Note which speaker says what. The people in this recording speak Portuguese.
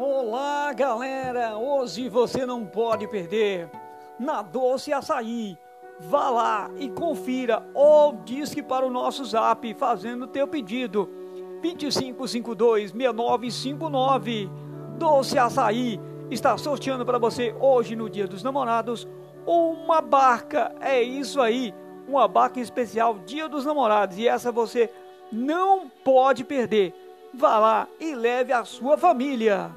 Speaker 1: Olá galera, hoje você não pode perder. Na Doce Açaí, vá lá e confira ou disque para o nosso zap fazendo o teu pedido. 2552-6959. Doce Açaí está sorteando para você hoje no Dia dos Namorados uma barca. É isso aí, uma barca especial Dia dos Namorados. E essa você não pode perder. Vá lá e leve a sua família.